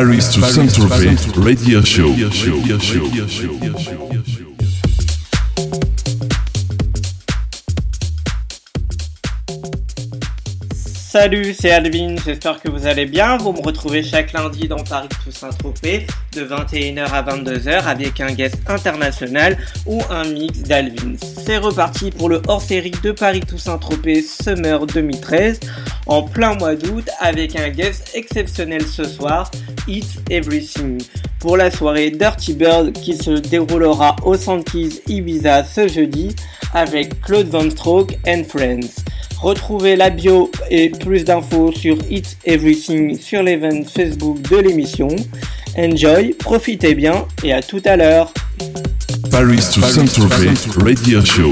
Paris to Saint-Tropez Radio Show. Salut, c'est Alvin, j'espère que vous allez bien. Vous me retrouvez chaque lundi dans Paris to Saint-Tropez de 21h à 22h avec un guest international ou un mix d'Alvin. C'est reparti pour le hors-série de Paris Toussaint Tropez Summer 2013 en plein mois d'août avec un guest exceptionnel ce soir, It's Everything. Pour la soirée Dirty Bird qui se déroulera au Sankeys Ibiza ce jeudi avec Claude Van Stroke and Friends. Retrouvez la bio et plus d'infos sur It's Everything sur l'event Facebook de l'émission. Enjoy, profitez bien et à tout à l'heure. Paris to Saint-Tropez Radio Show.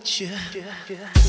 with you.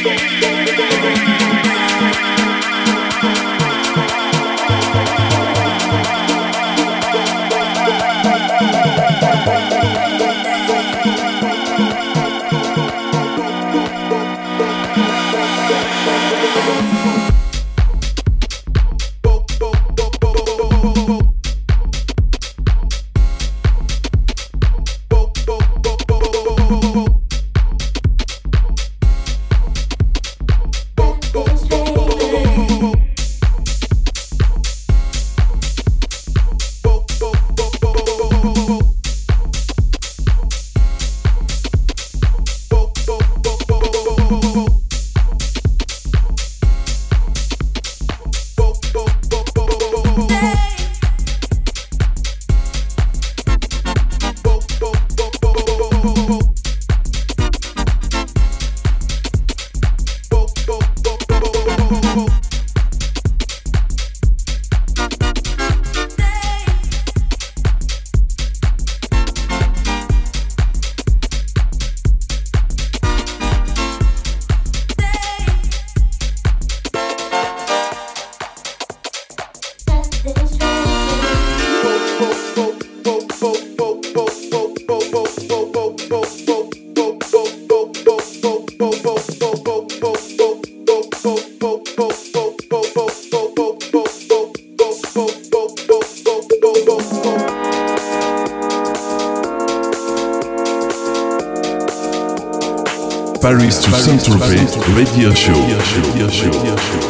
Story. Saint-Tropez Radio Show.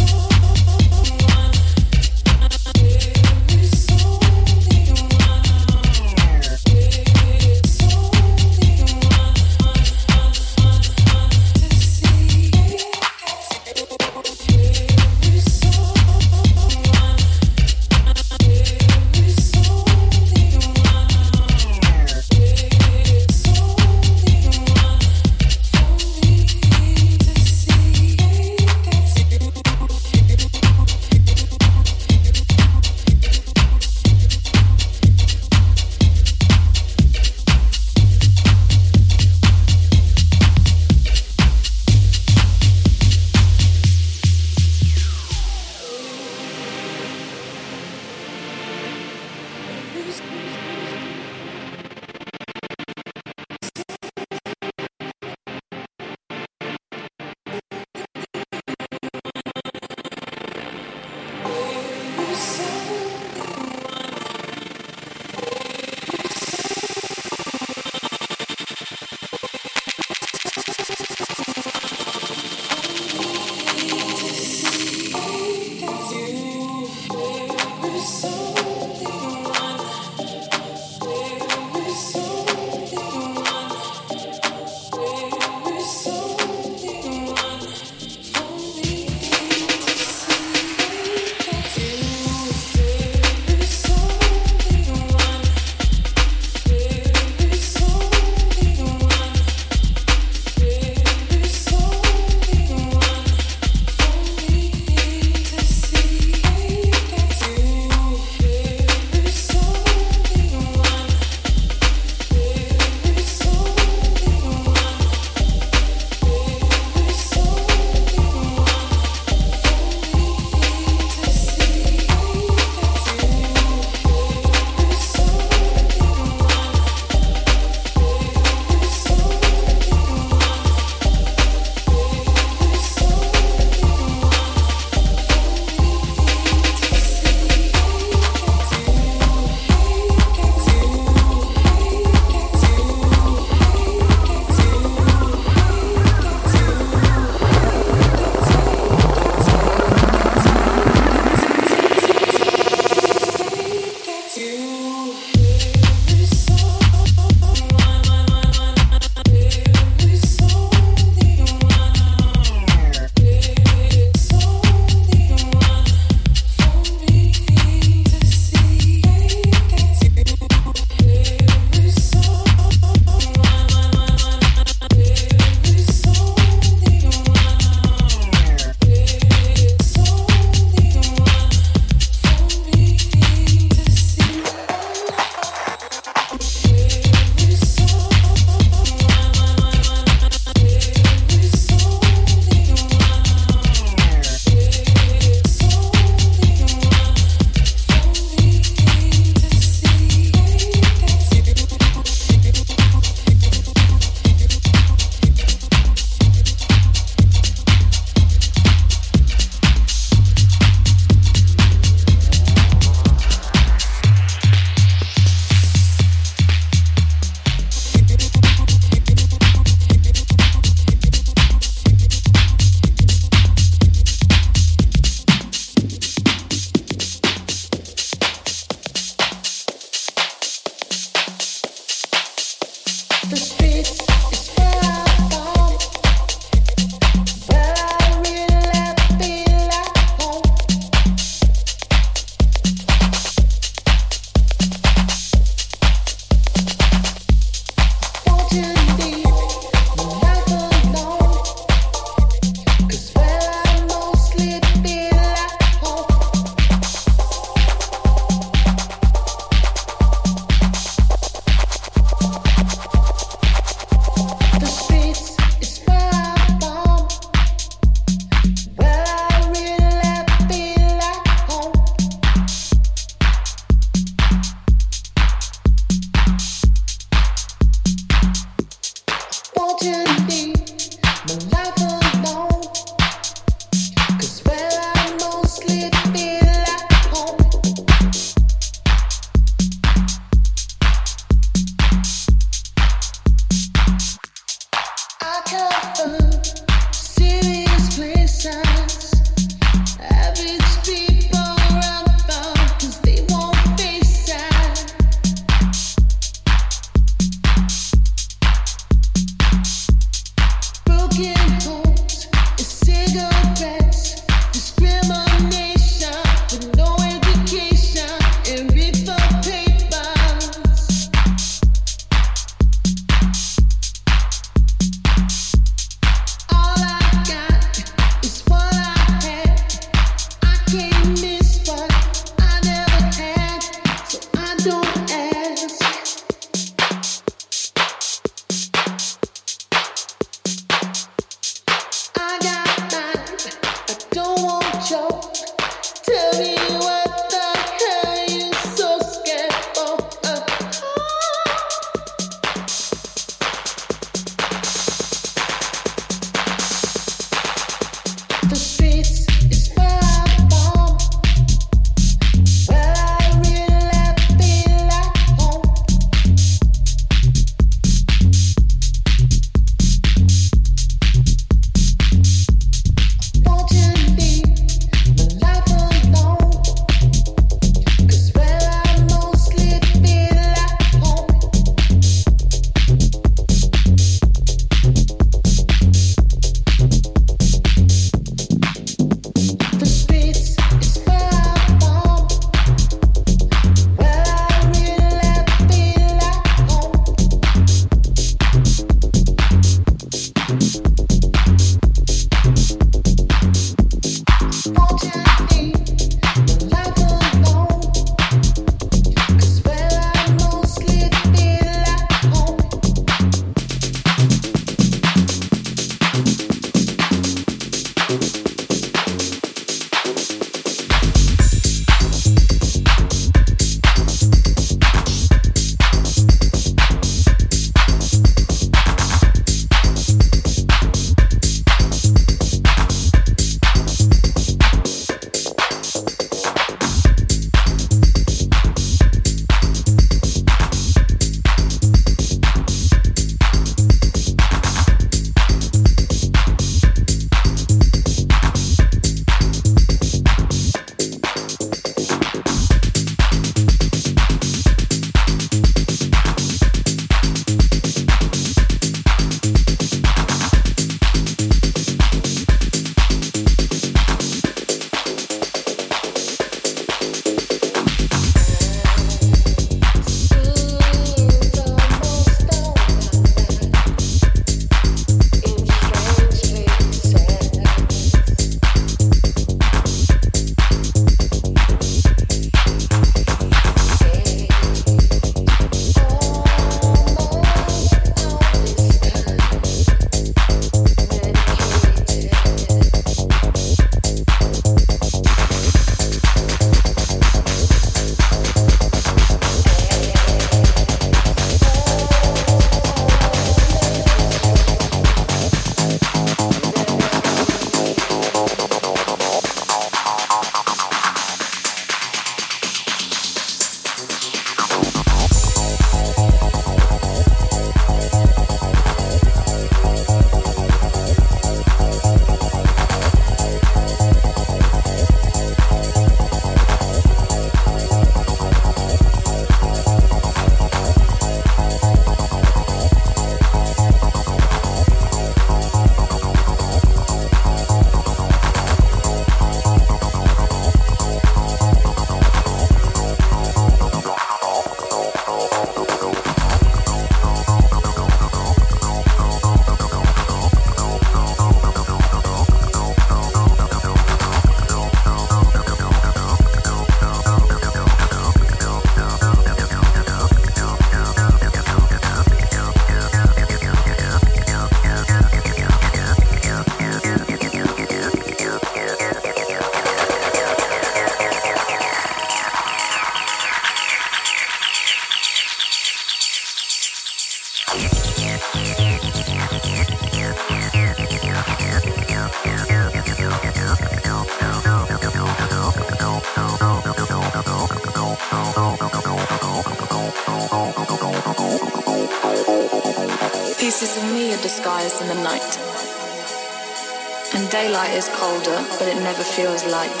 Daylight is colder, but it never feels light.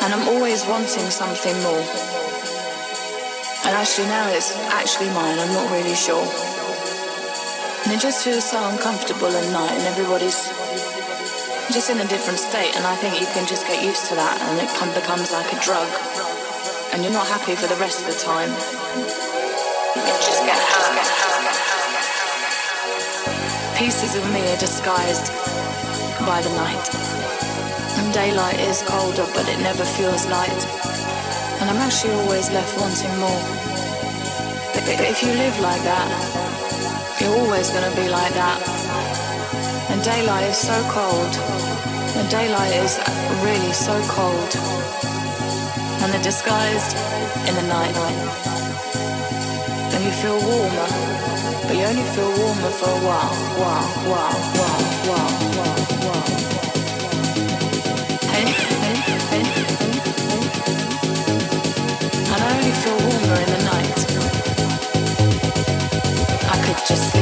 And I'm always wanting something more. And actually now it's actually mine, I'm not really sure. And it just feels so uncomfortable at night and everybody's just in a different state and I think you can just get used to that and it becomes like a drug and you're not happy for the rest of the time. You just get Pieces of me are disguised by the night. And daylight is colder but it never feels light. And I'm actually always left wanting more. But if you live like that, you're always to be like that. And daylight is so cold. And daylight is really so cold. And they're disguised in the night. And you feel warmer. But you only feel warmer for a while, while, while, while, while. Just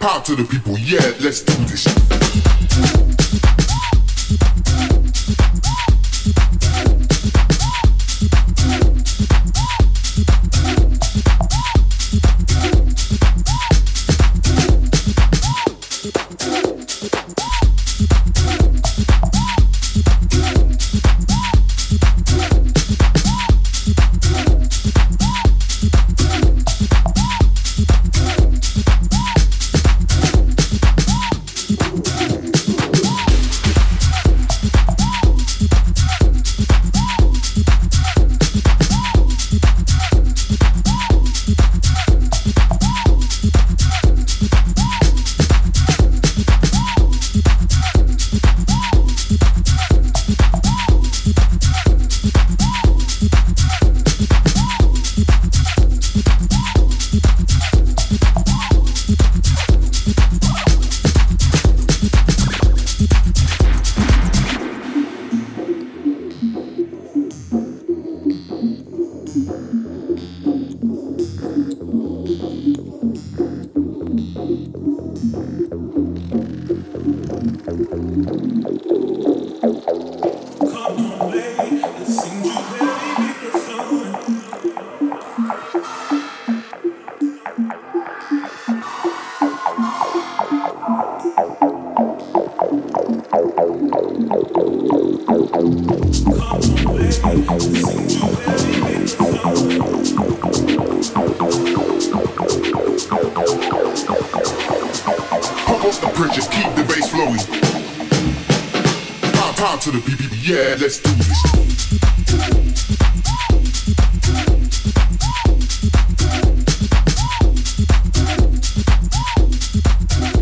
Power to the people, yeah, let's do this.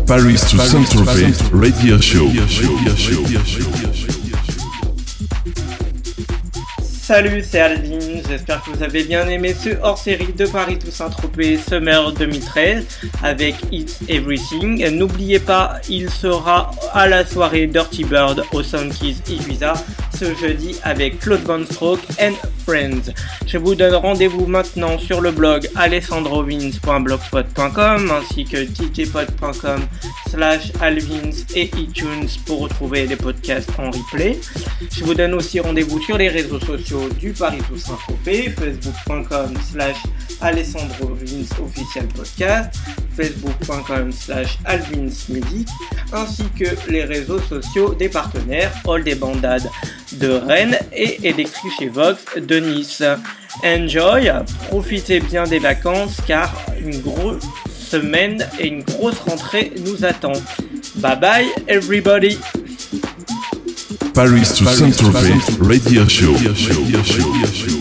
Paris to Saint-Tropez Radio Show. Salut, c'est Alvin. J'espère que vous avez bien aimé ce hors-série de Paris Toussaint Tropez Summer 2013 avec It's Everything. N'oubliez pas, il sera à la soirée Dirty Bird au Sunkeys Ibiza jeudi avec Claude Van and Friends. Je vous donne rendez-vous maintenant sur le blog alessandrovins.blogspot.com ainsi que djpod.com slash alvins et iTunes pour retrouver les podcasts en replay. Je vous donne aussi rendez-vous sur les réseaux sociaux du Paris Toussaint Tropez, facebook.com slash Alessandro Vince officiel podcast, facebook.com slash alvinsmusic, ainsi que les réseaux sociaux des partenaires All des Bandades de Rennes et Electric chez Vox de Nice. Enjoy, profitez bien des vacances car une grosse semaine et une grosse rentrée nous attend. Bye bye everybody! Paris to Saint-Tropez Radio Show. Baby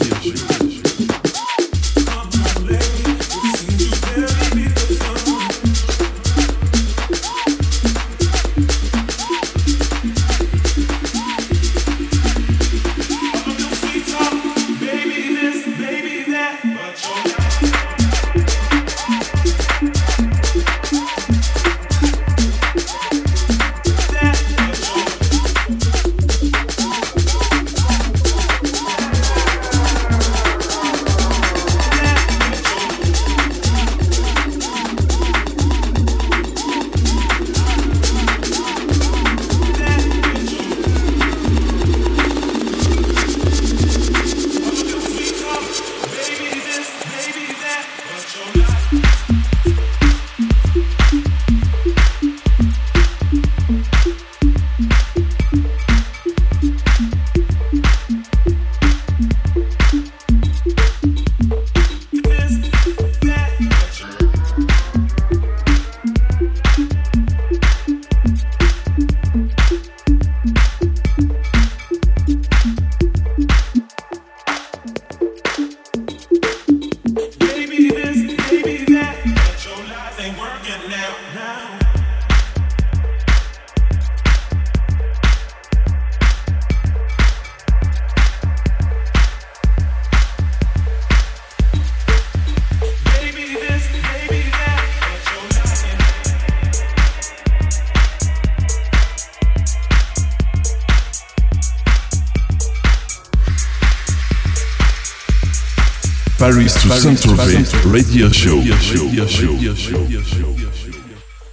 Saint-Tropez radio show.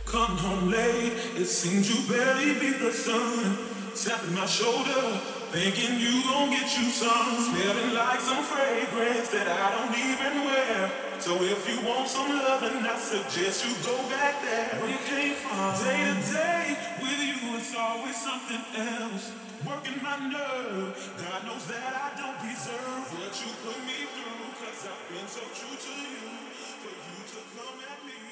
Come home late, it seems you barely beat the sun. Tapping my shoulder, thinking you gon' get you some. Smelling like some fragrance that I don't even wear. So if you want some loving, I suggest you go back there. We came from day to day with you, it's always something else. Working my nerve, God knows that I don't deserve what you put me through, Cause I've been so true to you, for you to come at me.